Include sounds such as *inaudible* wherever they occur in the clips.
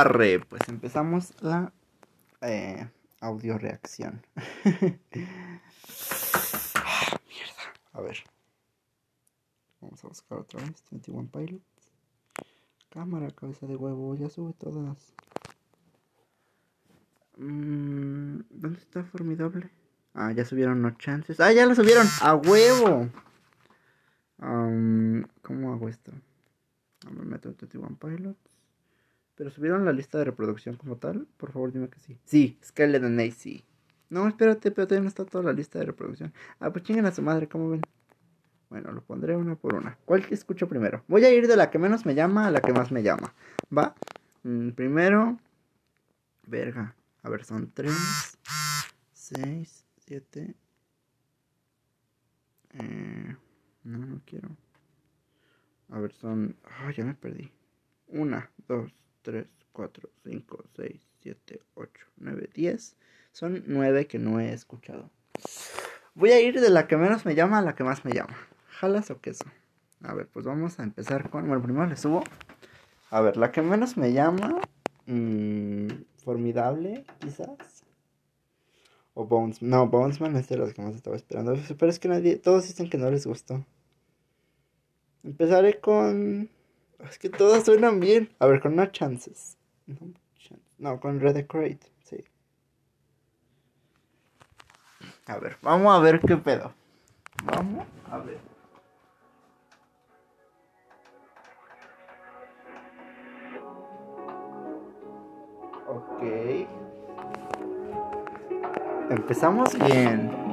Arre, pues empezamos la eh, audio reacción. *laughs* Ah, mierda. A ver. Vamos a buscar otra vez. 21 Pilots. Cámara, cabeza de huevo. Ya sube todas. Mm, ¿Dónde está Formidable? Ah, ya subieron no chances. Ah, ya lo subieron. A huevo. Um, ¿Cómo hago esto? Me meto en 21 Pilots. ¿Pero subieron la lista de reproducción como tal? Por favor, dime que sí. Sí, Skeleton AC. No, espérate, pero todavía no está toda la lista de reproducción. Ah, pues chinguen a su madre, ¿cómo ven? Bueno, lo pondré una por una. ¿Cuál te escucho primero? Voy a ir de la que menos me llama a la que más me llama. ¿Va? Mm, primero. Verga. A ver, son 3, 6, 7. Eh, no, no quiero. A ver, son. Ah, ya me perdí. 1, 2, 3, 4, 5, 6, 7, 8, 9, 10. Son 9 que no he escuchado. Voy a ir de la que menos me llama a la que más me llama. ¿Jalas o queso? A ver, pues vamos a empezar con. Bueno, primero le subo. A ver, la que menos me llama. Mmm, formidable, quizás. O Bones. No, Bonesman es de los que más estaba esperando. Pero es que nadie. Todos dicen que no les gustó. Empezaré con. Es que todas suenan bien. A ver, con No Chances. No, no con Redecorate, sí. A ver, vamos a ver qué pedo. Vamos a ver. Ok. Empezamos bien.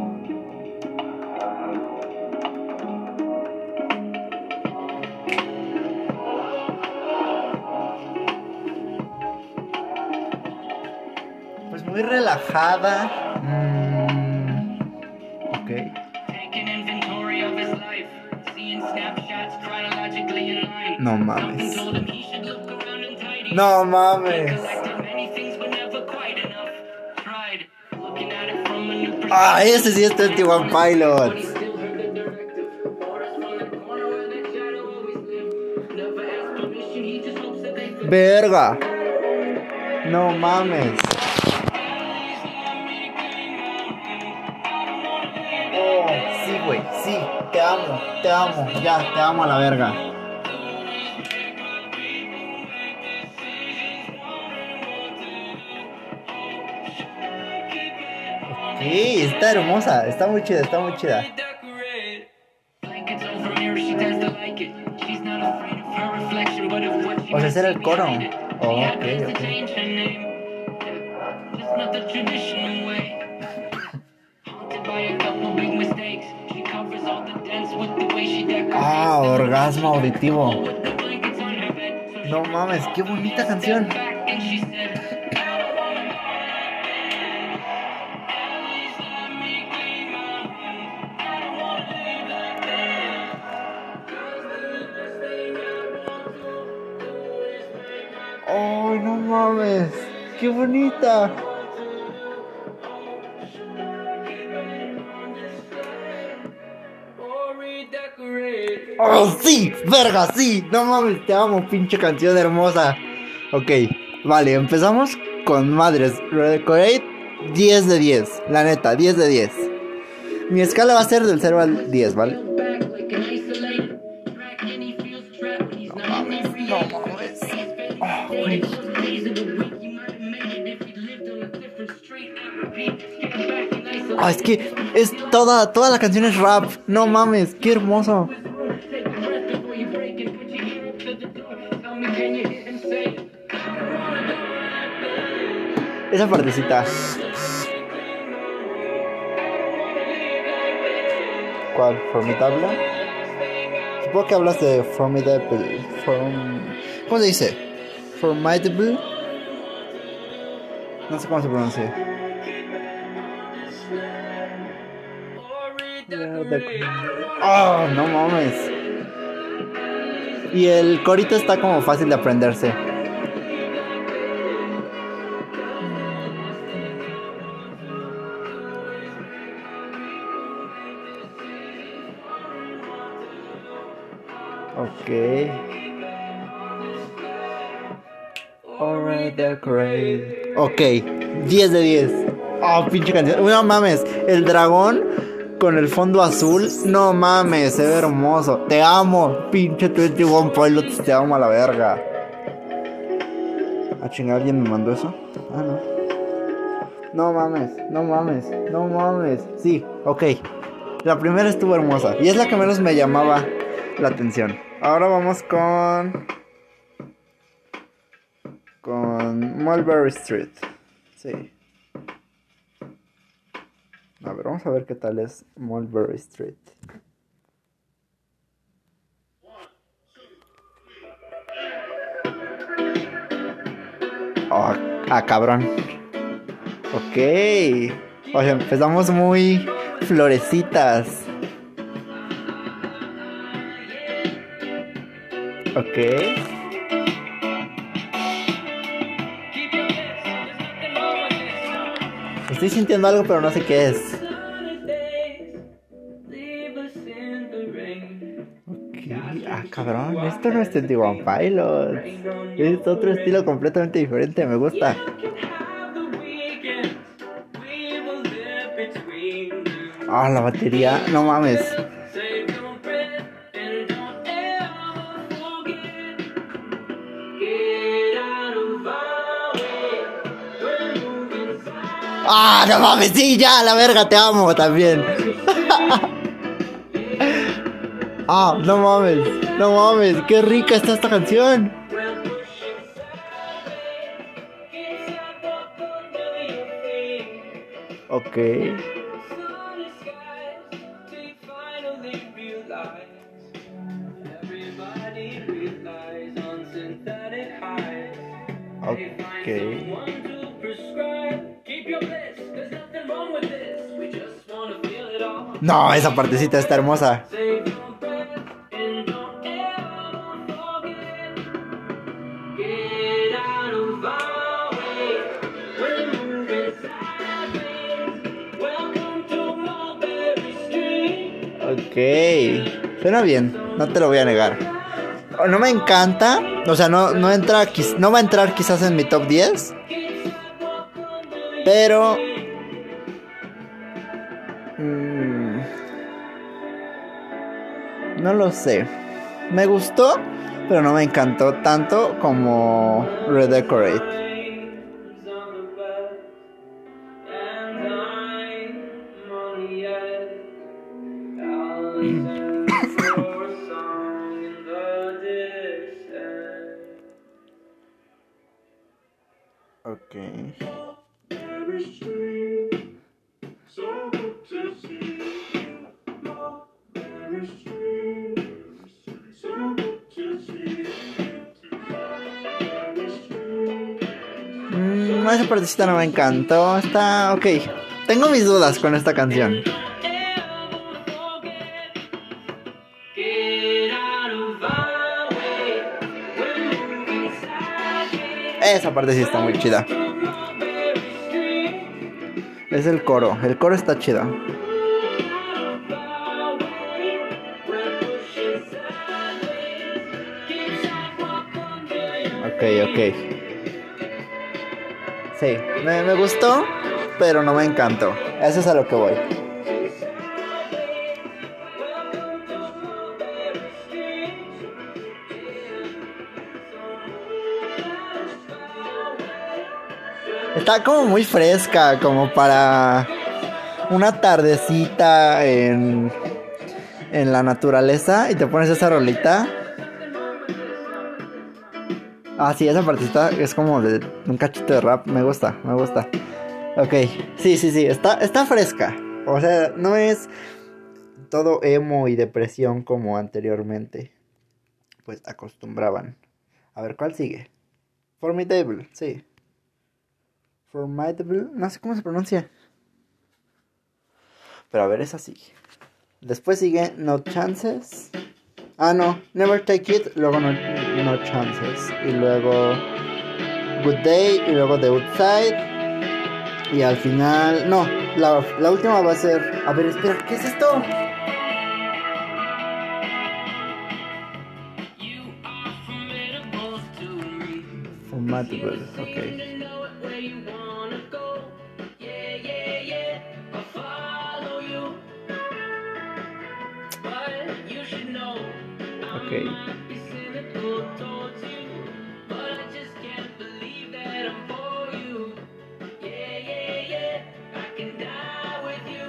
Muy relajada. Mm, ok. No mames. No mames. Ah, ese sí es 21 Pilots. Verga. No mames. Te amo. Ya, te amo a la verga. Sí, está hermosa, está muy chida, está muy chida. O sea, ese era el coro. Oh, ok, ok. Ah, orgasmo auditivo. No mames, qué bonita canción. ¡Ay, no mames! ¡Qué bonita! ¡Oh, sí! ¡Verga, sí! ¡No mames! Te amo, pinche canción hermosa. Ok, vale, empezamos con Madres. Redecorate 10 de 10. La neta, 10 de 10. Mi escala va a ser del 0 al 10, ¿vale? No mames, no mames. Oh, güey. Ah, es que es toda, toda la canción es rap. No mames, qué hermoso. Esa partecita. ¿Cuál? ¿Formidable? Supongo que hablas de Formidable. Form... ¿Cómo se dice? Formidable. No sé cómo se pronuncia. Oh, no mames. Y el corito está como fácil de aprenderse. Ok. Ok, 10 de 10. Oh, pinche canción. No mames, el dragón con el fondo azul. No mames, se ve hermoso. Te amo, pinche 21 Pilots. Te amo a la verga. A chingar, ¿alguien me mandó eso? Ah, no. No mames, no mames, no mames. Sí, ok. La primera estuvo hermosa. Y es la que menos me llamaba la atención. Ahora vamos con. Con Mulberry Street. Sí. A ver, vamos a ver qué tal es Mulberry Street. Oh, ah, cabrón. Ok. Oye, empezamos muy florecitas. Ok. Estoy sintiendo algo, pero no sé qué es. Ok. Ah, cabrón. Esto no es 21 Pilots. Es otro estilo completamente diferente. Me gusta. Ah, la batería. No mames. Ah, no mames, sí, ya, la verga, te amo también. *laughs* ah, no mames, no mames, qué rica está esta canción. Ok. No, esa partecita está hermosa. Ok, suena bien, no te lo voy a negar. No me encanta, o sea, no, no, entra, no va a entrar quizás en mi top 10. Pero No lo sé. Me gustó, pero no me encantó tanto como Redecorate. Partecita no me encantó. Está ok. Tengo mis dudas con esta canción. Esa parte sí está muy chida. Es el coro. El coro está chido. Ok, ok. Sí, me, gustó, pero no me encantó. Eso es a lo que voy. Está como muy fresca, como para una tardecita en, en la naturaleza y te pones esa rolita Ah, sí, esa partita es como de un cachito de rap. Me gusta, me gusta. Ok, sí, sí, sí, está, está fresca. O sea, no es todo emo y depresión como anteriormente. Pues acostumbraban. A ver, ¿cuál sigue? Formidable, sí. Formidable, no sé cómo se pronuncia. Pero a ver, esa sigue. Después sigue No Chances. Ah, no, Never Take It, luego No, no Chances. Y luego Good Day, y luego The Outside. Y al final, no, la, la última va a ser. A ver, espera, ¿qué es esto? Formatable, ok. Ok.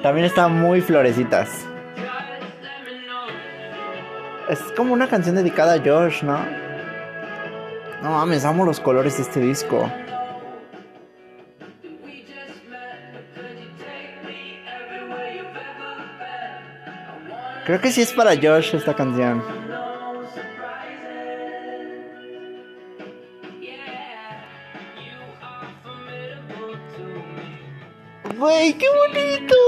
También está muy florecitas. Es como una canción dedicada a Josh, ¿no? No mames, amo los colores de este disco. Creo que sí es para Josh esta canción. ¡Güey, qué bonito!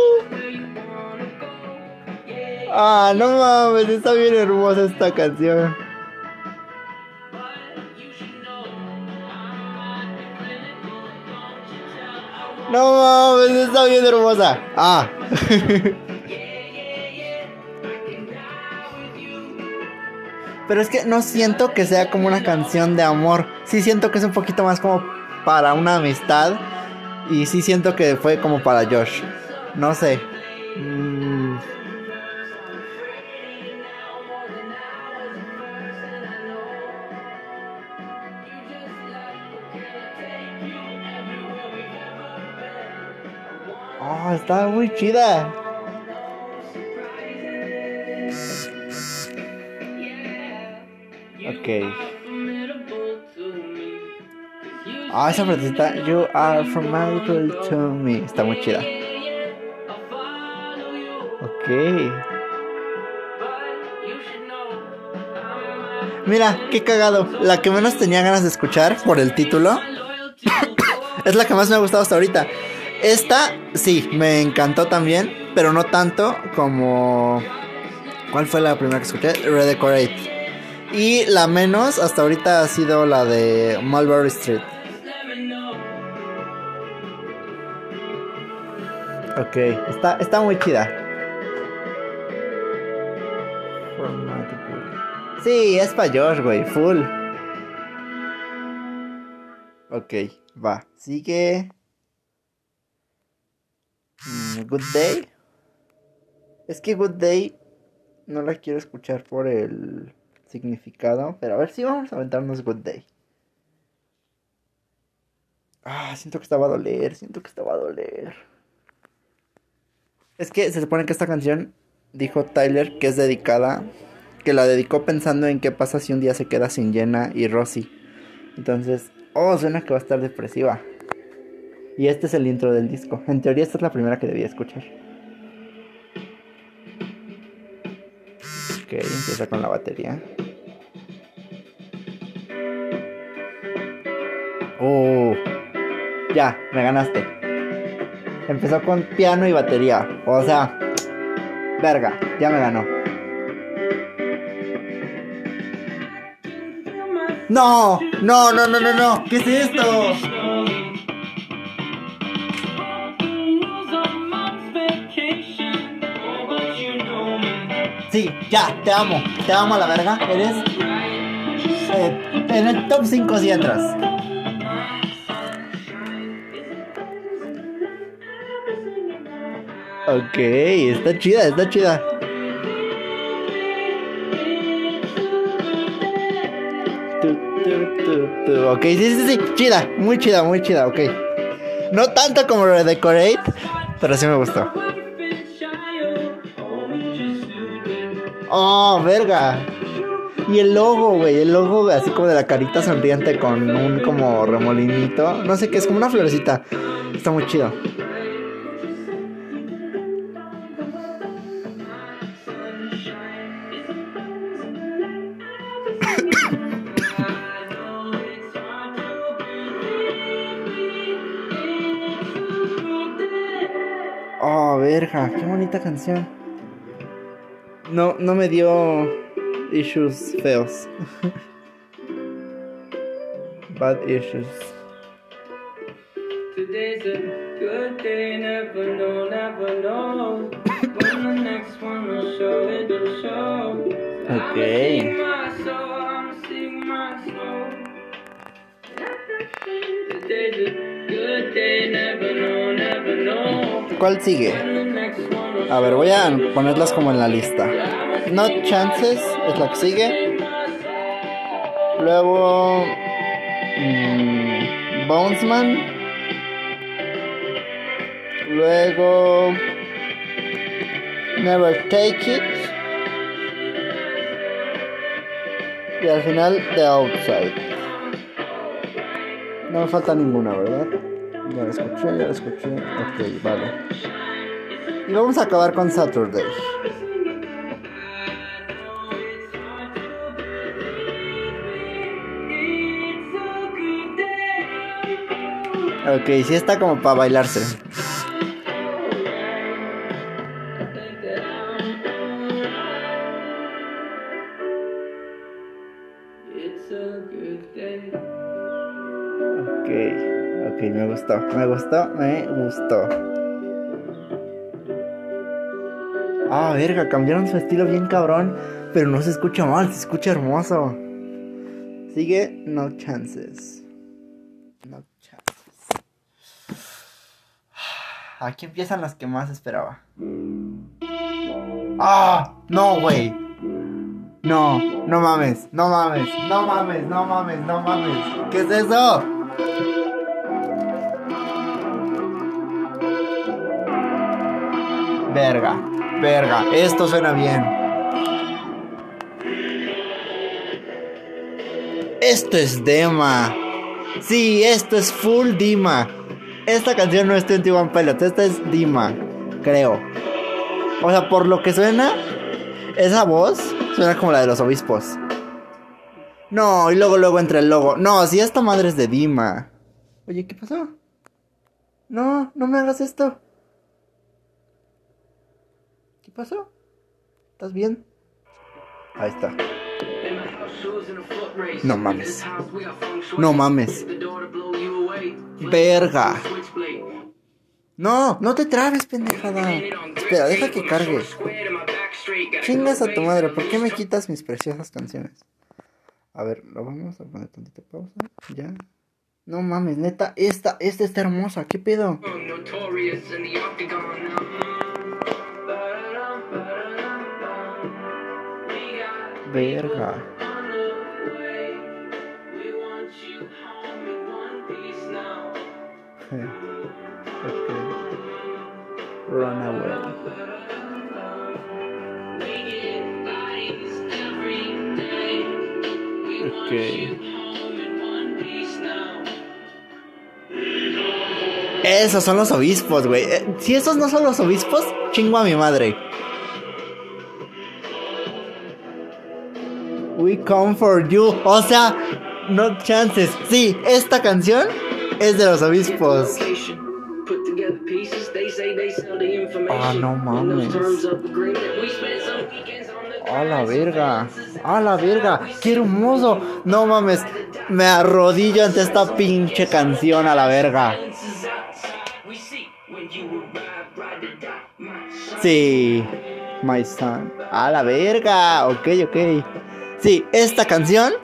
Ah, no mames, está bien hermosa esta canción. No mames, está bien hermosa. Ah. *laughs* Pero es que no siento que sea como una canción de amor. Sí siento que es un poquito más como para una amistad. Y sí siento que fue como para Josh. No sé. Mm. Está muy chida. Ok. Ah, esa partecita, You are formidable to me. Está muy chida. Ok. Mira, qué cagado. La que menos tenía ganas de escuchar por el título *coughs* es la que más me ha gustado hasta ahorita. Esta, sí, me encantó también, pero no tanto como. ¿Cuál fue la primera que escuché? Redecorate. Y la menos hasta ahorita ha sido la de Mulberry Street. Ok, está, está muy chida. Sí, es para Josh, güey, full. Ok, va. Sigue. Mm, Good Day. Es que Good Day no la quiero escuchar por el significado. Pero a ver si vamos a aventarnos Good Day. Ah, siento que estaba a doler, siento que estaba a doler. Es que se supone que esta canción, dijo Tyler, que es dedicada, que la dedicó pensando en qué pasa si un día se queda sin Jenna y Rosie. Entonces, oh, suena que va a estar depresiva. Y este es el intro del disco. En teoría esta es la primera que debía escuchar. Ok, empieza con la batería. Oh, ya, me ganaste. Empezó con piano y batería. O sea, verga, ya me ganó. No, no, no, no, no, no. ¿Qué es esto? Ya, te amo. Te amo a la verga. Eres eh, en el top 5 si entras. Ok, está chida, está chida. Ok, sí, sí, sí, chida, muy chida, muy chida, ok. No tanto como Redecorate, pero sí me gustó. Oh, verga. Y el logo, güey, el logo así como de la carita sonriente con un como remolinito. No sé qué, es como una florecita. Está muy chido. *coughs* Oh, verga, qué bonita canción. No, no me dio issues feos. Bad issues. Today's a good day, never know, never know. when the next one will show, it'll show. Okay. ¿Cuál sigue? A ver, voy a ponerlas como en la lista. No Chances es la que sigue. Luego. mm, Bonesman. Luego. Never Take It. Y al final, The Outside. No me falta ninguna, ¿verdad? Ya la escuché, ya la escuché. Ok, vale. Y vamos a acabar con Saturday. Ok, sí está como para bailarse. Ok, ok, me gustó, me gustó, me gustó. Ah, verga, cambiaron su estilo bien cabrón, pero no se escucha mal, se escucha hermoso. Sigue No Chances. No Chances. Aquí empiezan las que más esperaba. Ah, no, güey. No, no mames, no mames, no mames, no mames, no mames. ¿Qué es eso? Verga, verga, esto suena bien. Esto es Dema. Sí, esto es full Dima. Esta canción no es 21 Pilots, esta es Dima, creo. O sea, por lo que suena, esa voz suena como la de los obispos. No, y luego luego entra el logo. No, si esta madre es de Dima. Oye, ¿qué pasó? No, no me hagas esto. ¿Qué pasó? ¿Estás bien? Ahí está. No mames. No mames. Verga. No, no te trabes, pendejada. Espera, deja que cargue. Chingas a tu madre, ¿por qué me quitas mis preciosas canciones? A ver, lo vamos a poner tantita pausa. Ya. No mames, neta, esta, esta está hermosa, ¿qué pedo? Verga. *laughs* ok. Run away. Ok. Esos son los obispos, güey. Eh, Si esos no son los obispos, chingo a mi madre. We come for you. O sea, no chances. Sí, esta canción es de los obispos. Ah, no mames. A la verga. A la verga. Qué hermoso. No mames. Me arrodillo ante esta pinche canción a la verga. Sí. My son. A la verga. Ok, ok. Sí, esta canción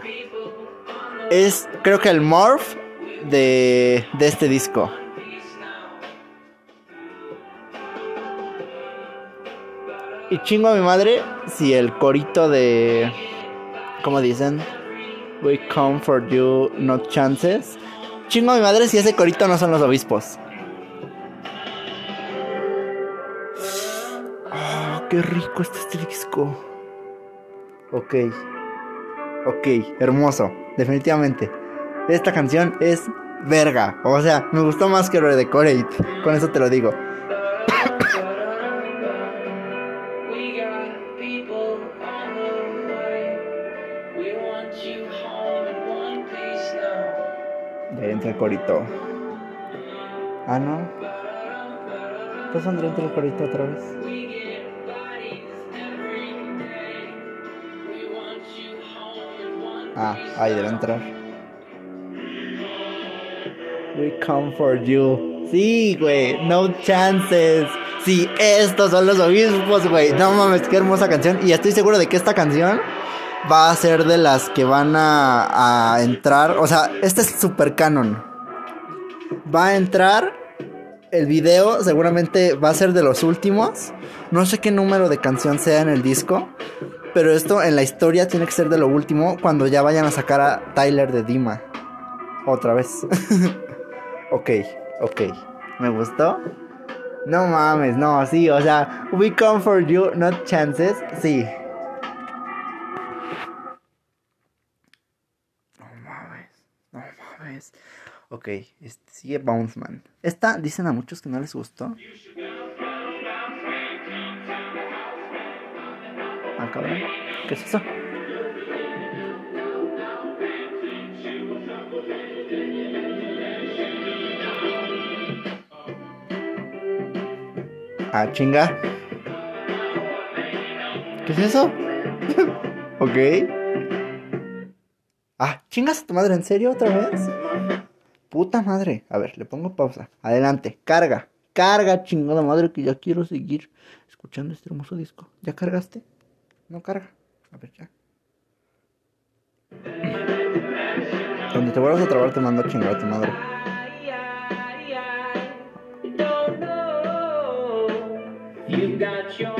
es creo que el morph de, de este disco. Y chingo a mi madre si el corito de... ¿Cómo dicen? We come for you, not chances. Chingo a mi madre si ese corito no son los obispos. Ah, qué rico este disco. Ok. Ok, hermoso. Definitivamente. Esta canción es verga. O sea, me gustó más que Redecorate. Con eso te lo digo. *coughs* Ahí entra el corito. Ah, no. ¿Qué saldrá entre el corito otra vez? Ah, ahí debe entrar. We come for you. Sí, güey. No chances. Sí, estos son los obispos, güey. No mames, qué hermosa canción. Y estoy seguro de que esta canción va a ser de las que van a, a entrar. O sea, este es super canon. va a entrar. El video seguramente va a ser de los últimos. No sé qué número de canción sea en el disco. Pero esto en la historia tiene que ser de lo último cuando ya vayan a sacar a Tyler de Dima. Otra vez. *laughs* ok, ok. ¿Me gustó? No mames, no, sí, o sea, we come for you, not chances, sí. No mames, no mames. Ok, este, sigue Bounce Man. Esta dicen a muchos que no les gustó. Ah, cabrón. ¿Qué es eso? Ah, chinga. ¿Qué es eso? *laughs* ok. Ah, chingas a tu madre, ¿en serio otra vez? Puta madre. A ver, le pongo pausa. Adelante, carga. Carga, chingada madre, que ya quiero seguir escuchando este hermoso disco. ¿Ya cargaste? No carga. A ver, ya. Cuando te vuelvas a trabar te mando a chingar a tu madre. You got your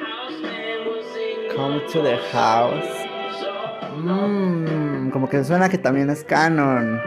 bounce, man. Come to the house. Mmm, como que suena que también es canon.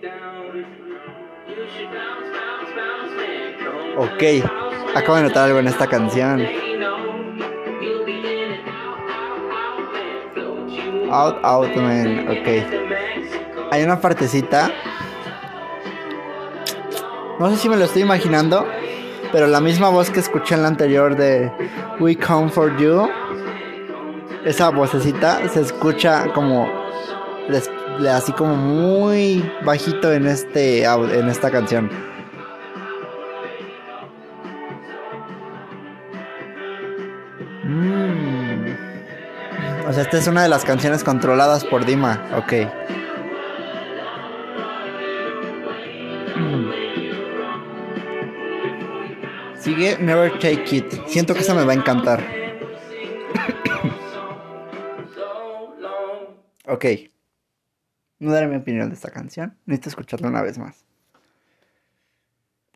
Down. You should bounce, bounce, bounce, man. Come to Ok, acabo de notar algo en esta canción. Out, out, man. Ok. Hay una partecita. No sé si me lo estoy imaginando. Pero la misma voz que escuché en la anterior de We Come For You. Esa vocecita se escucha como. Así como muy bajito en este en esta canción. O sea, esta es una de las canciones controladas por Dima. Ok. *clears throat* Sigue Never Take It. Siento que esa me va a encantar. *coughs* ok. No daré mi opinión de esta canción. Necesito escucharla una vez más.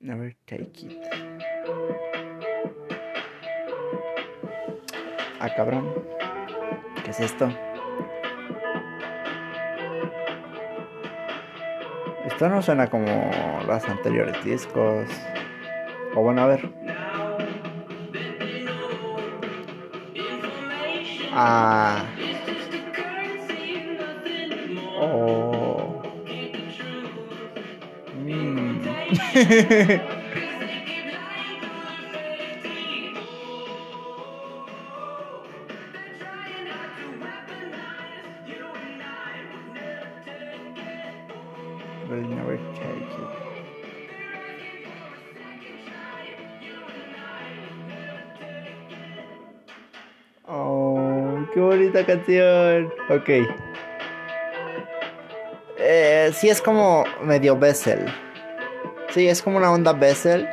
Never Take It. Ah, cabrón. ¿Qué es esto? Esto no suena como los anteriores discos. O bueno, a ver. Ah. Oh. Mm. *laughs* Ok. Eh, sí, es como medio Bessel. Sí, es como una onda Bessel.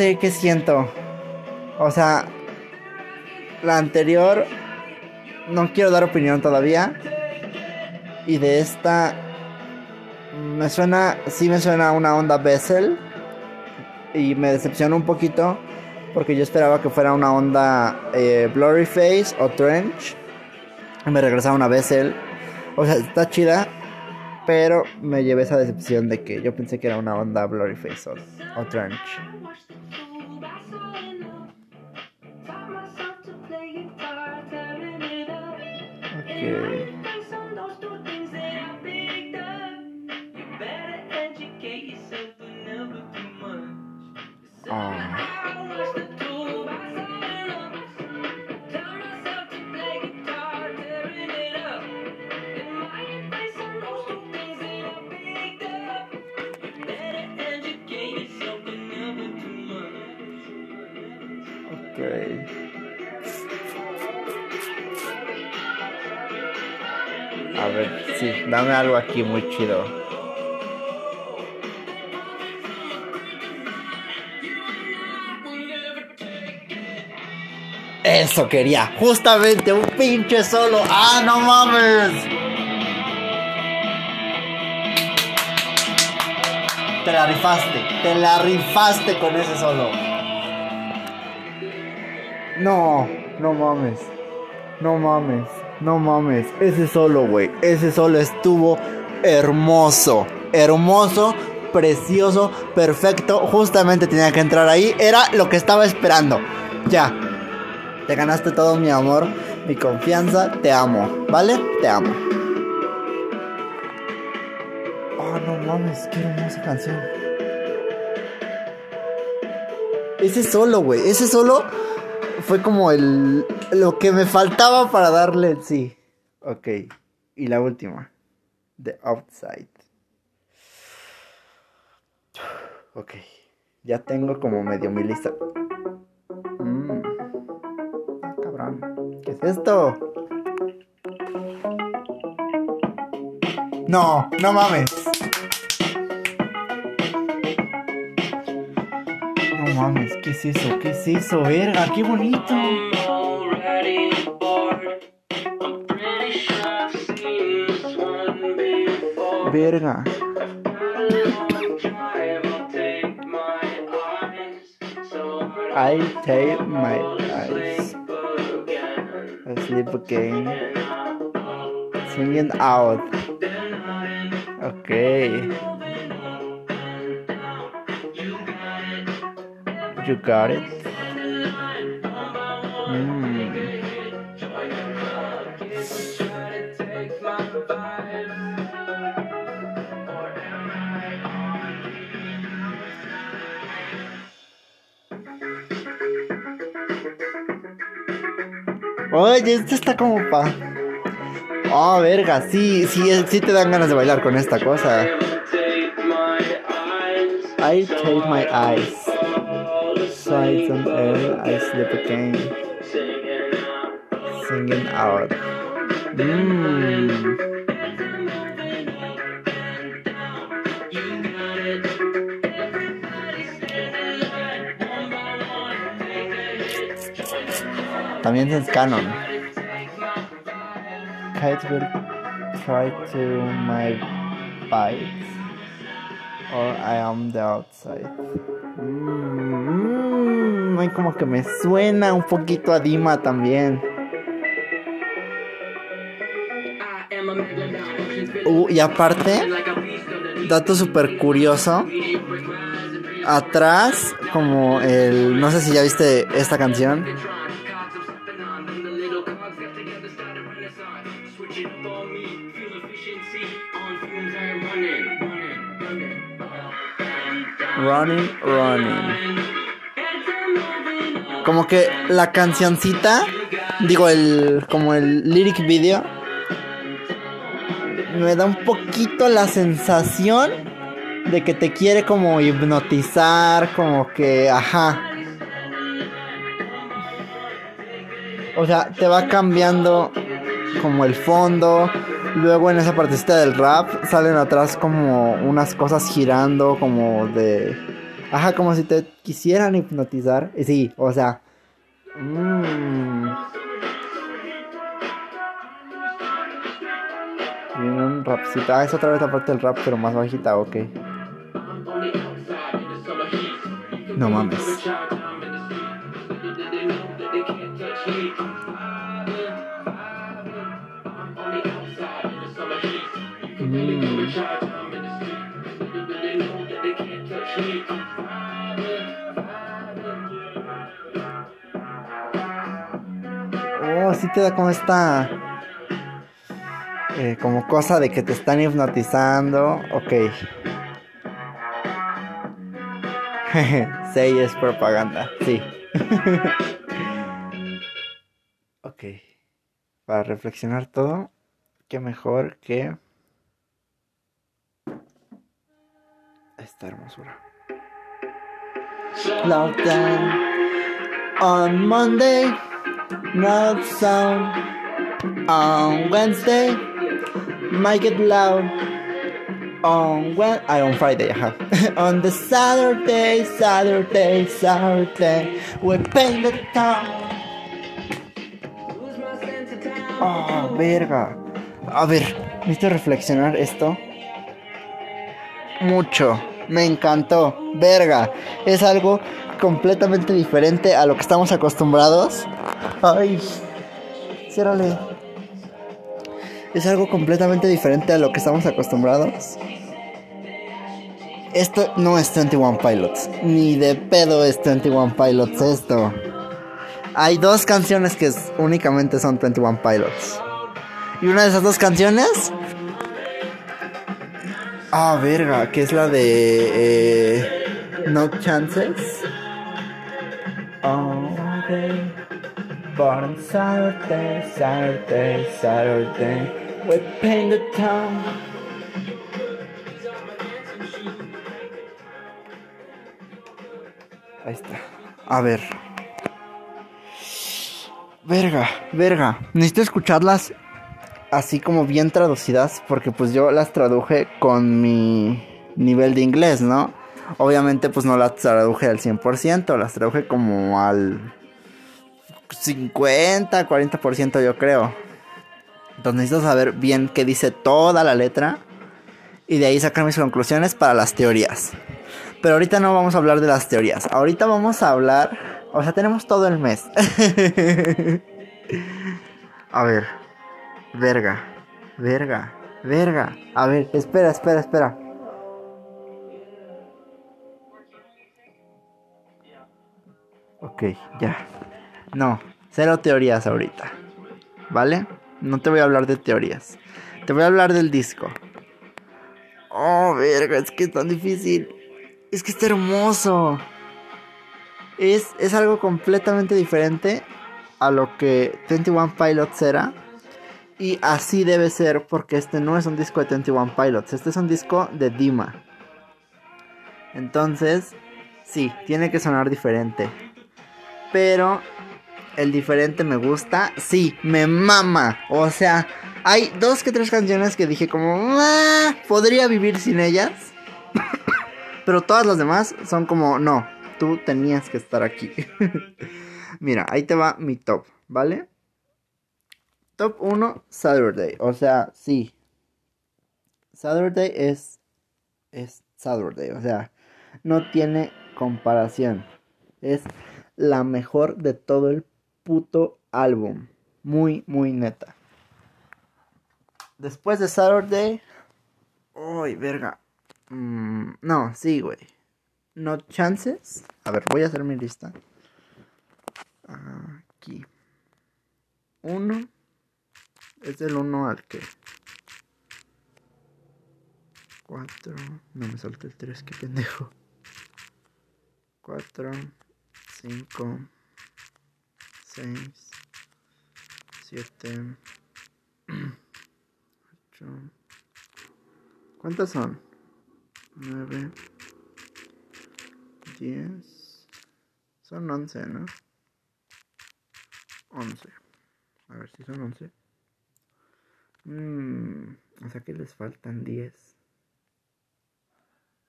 Sé qué siento. O sea, la anterior no quiero dar opinión todavía. Y de esta me suena, sí me suena una onda Bessel. Y me decepcionó un poquito porque yo esperaba que fuera una onda eh, Blurry Face o Trench. Y me regresaba una Bessel. O sea, está chida, pero me llevé esa decepción de que yo pensé que era una onda Blurry Face o, o Trench. A ver, sí, dame algo aquí muy chido. Eso quería, justamente un pinche solo. ¡Ah, no mames! Te la rifaste, te la rifaste con ese solo. No, no mames. No mames, no mames. Ese solo, güey. Ese solo estuvo hermoso. Hermoso, precioso, perfecto. Justamente tenía que entrar ahí. Era lo que estaba esperando. Ya. Te ganaste todo mi amor, mi confianza. Te amo. ¿Vale? Te amo. Oh, no mames. Qué hermosa canción. Ese solo, güey. Ese solo fue como el lo que me faltaba para darle el sí. Ok. Y la última. The Outside. Ok. Ya tengo como medio mi lista. Mm. Ah, Cabrón. ¿Qué es esto? No, no mames. Mames, ¿qué es eso? ¿Qué es eso? Verga, qué bonito. Verga. I take my eyes. I sleep again. Singing out. Okay. You got it. Mm. Oye, esto está como pa. Oh, verga, sí, sí, sí te dan ganas de bailar con esta cosa. I take my eyes. Sides on air, I sleep again. Singing out. Mmm. También es canon. Kate will try to my bite. Or I am the outside. Mm, como que me suena un poquito a Dima también. Uh, y aparte, dato súper curioso. Atrás, como el. No sé si ya viste esta canción. Running, running. Como que la cancioncita, digo el como el lyric video me da un poquito la sensación de que te quiere como hipnotizar, como que, ajá. O sea, te va cambiando como el fondo. Luego en esa partecita del rap salen atrás como unas cosas girando como de Ajá, como si te quisieran hipnotizar. Sí, o sea. Mmm. Viene un. Ah, es otra vez la parte del rap, pero más bajita, ok. No mames. Oh, sí te da como esta. eh, como cosa de que te están hipnotizando. Ok. *laughs* sí, es propaganda. Sí. *laughs* ok. Para reflexionar todo, qué mejor que esta hermosura. Lockdown on Monday, no sound on Wednesday, make it loud on when I on Friday, ajá. *laughs* on the Saturday, Saturday, Saturday, we paint the town. Oh, verga. A ver, necesito reflexionar esto. Mucho. Me encantó. Verga. Es algo completamente diferente a lo que estamos acostumbrados. Ay. Ciérrale. Es algo completamente diferente a lo que estamos acostumbrados. Esto no es 21 Pilots. Ni de pedo es 21 Pilots esto. Hay dos canciones que únicamente son 21 Pilots. Y una de esas dos canciones. Ah, verga, que es la de. eh, no Chances. But on Saturday, Saturday, Saturday, we paint the town. Ahí está. A ver. Verga, verga. Necesito escucharlas así como bien traducidas porque pues yo las traduje con mi nivel de inglés, ¿no? Obviamente pues no las traduje al 100%, las traduje como al 50, 40% yo creo. Entonces necesito saber bien qué dice toda la letra y de ahí sacar mis conclusiones para las teorías. Pero ahorita no vamos a hablar de las teorías. Ahorita vamos a hablar, o sea, tenemos todo el mes. *laughs* a ver. Verga. Verga. Verga. A ver, espera, espera, espera. Ok, ya. No, cero teorías ahorita. ¿Vale? No te voy a hablar de teorías. Te voy a hablar del disco. Oh, verga, es que es tan difícil. Es que está hermoso. Es, es algo completamente diferente a lo que 21 Pilots era. Y así debe ser porque este no es un disco de 21 Pilots. Este es un disco de Dima. Entonces, sí, tiene que sonar diferente. Pero el diferente me gusta. Sí, me mama. O sea, hay dos que tres canciones que dije como... "Ah, podría vivir sin ellas. *coughs* Pero todas las demás son como... No, tú tenías que estar aquí. *laughs* Mira, ahí te va mi top, ¿vale? Top 1, Saturday. O sea, sí. Saturday es... Es Saturday. O sea, no tiene comparación. Es la mejor de todo el puto álbum. Muy, muy neta. Después de Saturday. Uy, verga. Mm, no, sí, güey. No chances. A ver, voy a hacer mi lista. Aquí. Uno. Es el uno al que. Cuatro. No me salté el tres, qué pendejo. Cuatro. Cinco. Seis. Siete. *clears throat* Ocho. ¿Cuántas son? Nueve. Diez. Son once, ¿no? Once. A ver si son once. Mm, o sea que les faltan diez.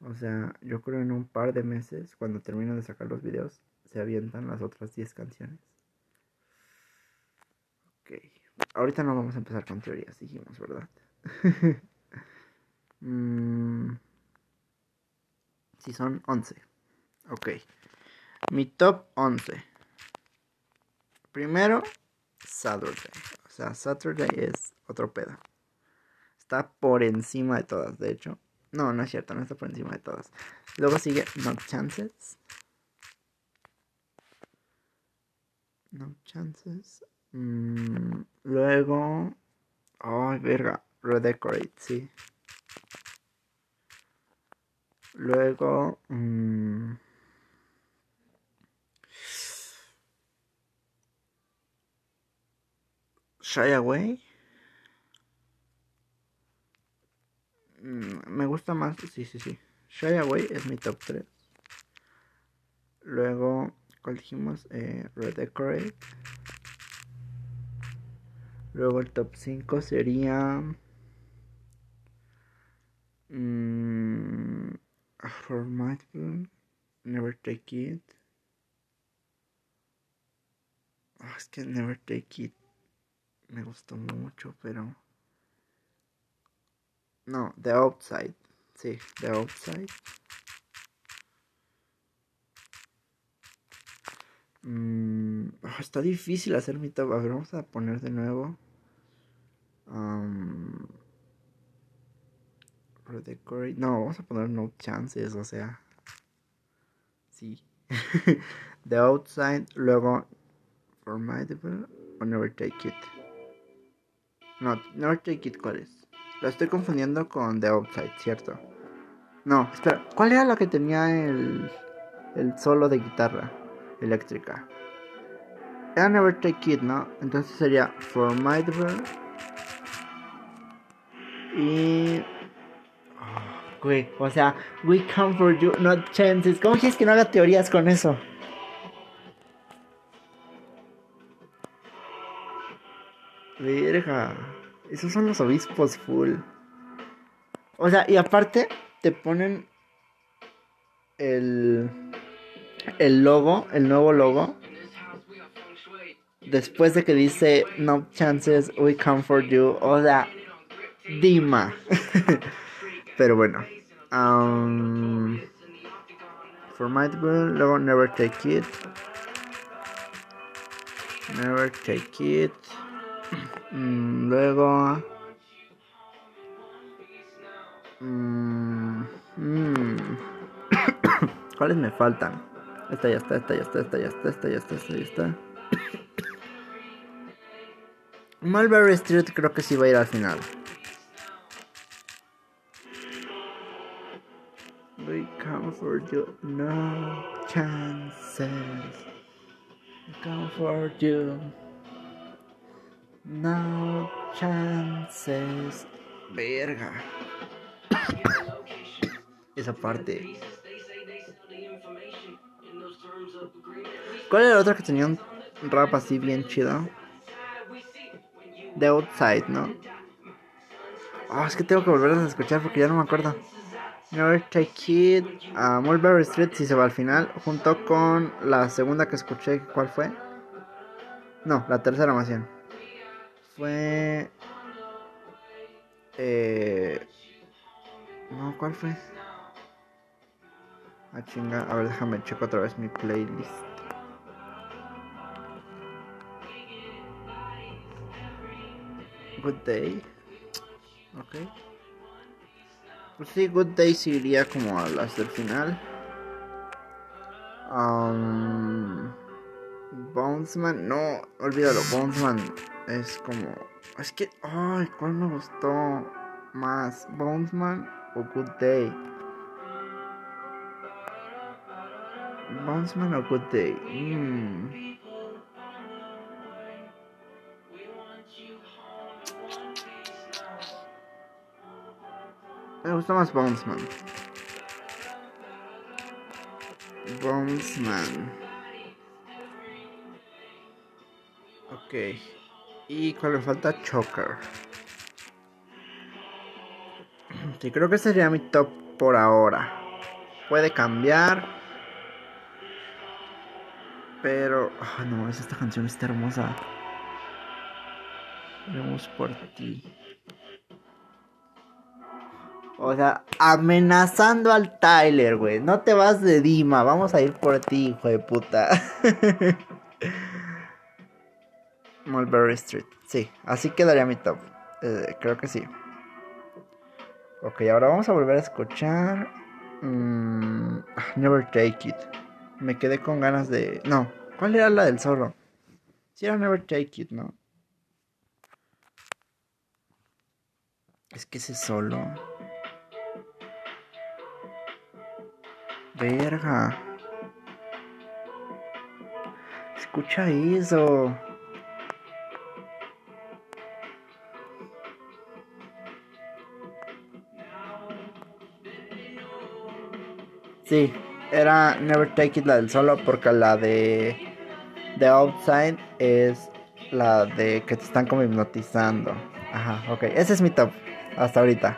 O sea, yo creo en un par de meses, cuando termino de sacar los videos, se avientan las otras 10 canciones. Ok. Ahorita no vamos a empezar con teorías, dijimos, ¿verdad? *laughs* mm, sí, son 11. Ok. Mi top 11. Primero, Saturday. O sea, Saturday es otro pedo. Está por encima de todas, de hecho. No, no es cierto, no está por encima de todas. Luego sigue No Chances. No Chances. Mm, luego. Ay, verga. Redecorate, sí. Luego. Mm, Shy Away. Mm, me gusta más. Sí, sí, sí. Shy Away es mi top 3. Luego, ¿cuál dijimos? Eh, Redecorate. Luego el top 5 sería. Mmm, Formidable. Never Take It. Oh, es que Never Take It me gustó mucho, pero. No, The Outside. Sí, The Outside. Mm, ah, está difícil hacer mi top. A ver, vamos a poner de nuevo. Um. No, vamos a poner no chances, o sea. Sí. *laughs* The Outside, luego Formidable o Never Take It. No, Never Take It, ¿cuál es? Lo estoy confundiendo con The Outside, ¿cierto? No, espera, ¿cuál era la que tenía el, el solo de guitarra eléctrica? Era Never Take It, ¿no? Entonces sería Formidable. Y. Oh, güey, o sea, We come for you, not chances. ¿Cómo quieres que no haga teorías con eso? Verga. Esos son los obispos full. O sea, y aparte te ponen el el logo, el nuevo logo. Después de que dice no chances, we come for you. O sea, Dima. *laughs* Pero bueno. Um, formidable, luego never take it. Never take it. Mm, luego. Mm, mm. *coughs* ¿Cuáles me faltan? Esta ya está, esta ya está, esta ya está, esta ya está, esta ya está. *coughs* Mulberry Street creo que sí va a ir al final. We come for you, no chances. We come for you. No chances. Verga. *coughs* Esa parte. ¿Cuál era la otra que tenía un rap así bien chido? The Outside, ¿no? Oh, es que tengo que volver a escuchar porque ya no me acuerdo. Never Take It, a Mulberry Street si se va al final, junto con la segunda que escuché, ¿cuál fue? No, la tercera más bien. Fue... Eh... No, ¿cuál fue? Ah, chinga. A ver, déjame checo otra vez mi playlist. Good Day. Ok. Pues sí, Good Day sí iría como a las del final. Um, Bonesman, no, olvídalo. Bonesman es como. Es que. Ay, ¿cuál me gustó más? ¿Bonesman o Good Day? Bonesman o Good Day. Mm. Me gusta más Bonesman. Bonesman. Ok. ¿Y cuál me falta? Choker. Creo que sería mi top por ahora. puede cambiar. Pero, ah, no, esta canción está hermosa. Vemos por ti. O sea, amenazando al Tyler, güey. No te vas de Dima. Vamos a ir por ti, hijo de puta. *laughs* Mulberry Street. Sí, así quedaría mi top. Eh, creo que sí. Ok, ahora vamos a volver a escuchar. Mm, Never Take It. Me quedé con ganas de. No, ¿cuál era la del zorro? Si era Never Take It, ¿no? Es que ese solo. Verga. Escucha eso. Sí, era Never Take It la del solo porque la de The Outside es la de que te están como hipnotizando. Ajá, ok. Ese es mi top hasta ahorita.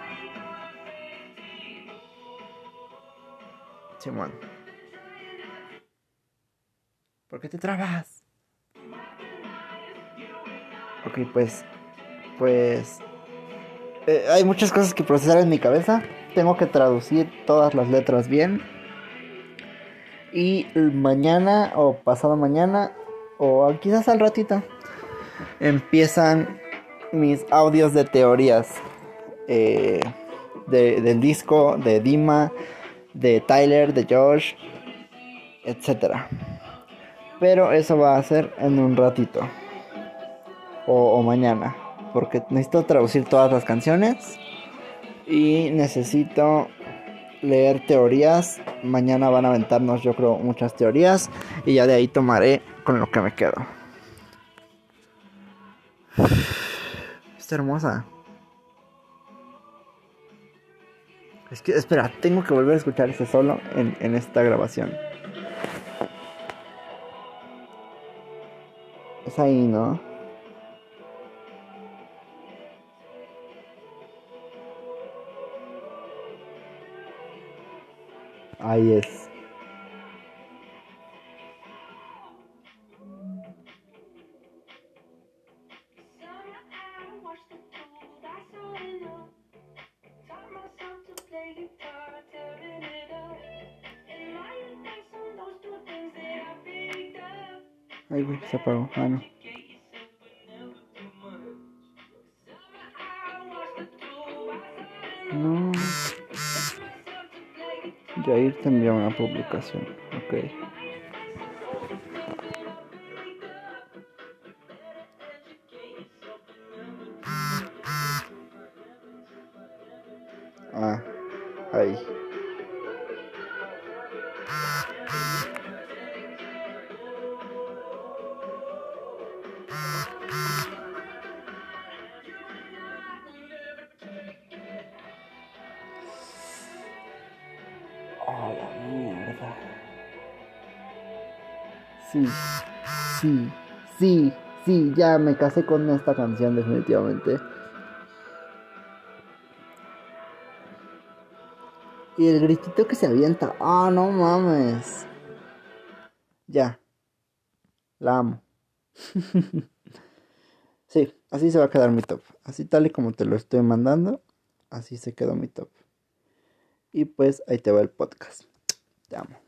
Simón. ¿Por qué te trabas? Ok, pues. Pues. eh, hay muchas cosas que procesar en mi cabeza. Tengo que traducir todas las letras bien. Y mañana o pasado mañana o quizás al ratito empiezan mis audios de teorías eh, de- del disco de Dima, de Tyler, de Josh, etcétera. Pero eso va a ser en un ratito o, o mañana, porque necesito traducir todas las canciones y necesito leer teorías. Mañana van a aventarnos, yo creo, muchas teorías y ya de ahí tomaré con lo que me quedo. Está hermosa. Es que, espera, tengo que volver a escuchar ese solo en, en esta grabación. Es ahí, ¿no? Ahí es. Ay, güey, se apagó. Ah, no. No. Jair te envió una publicación. Ok. Me casé con esta canción definitivamente. Y el gritito que se avienta. Ah, no mames. Ya. La amo. *laughs* sí, así se va a quedar mi top. Así tal y como te lo estoy mandando. Así se quedó mi top. Y pues ahí te va el podcast. Te amo.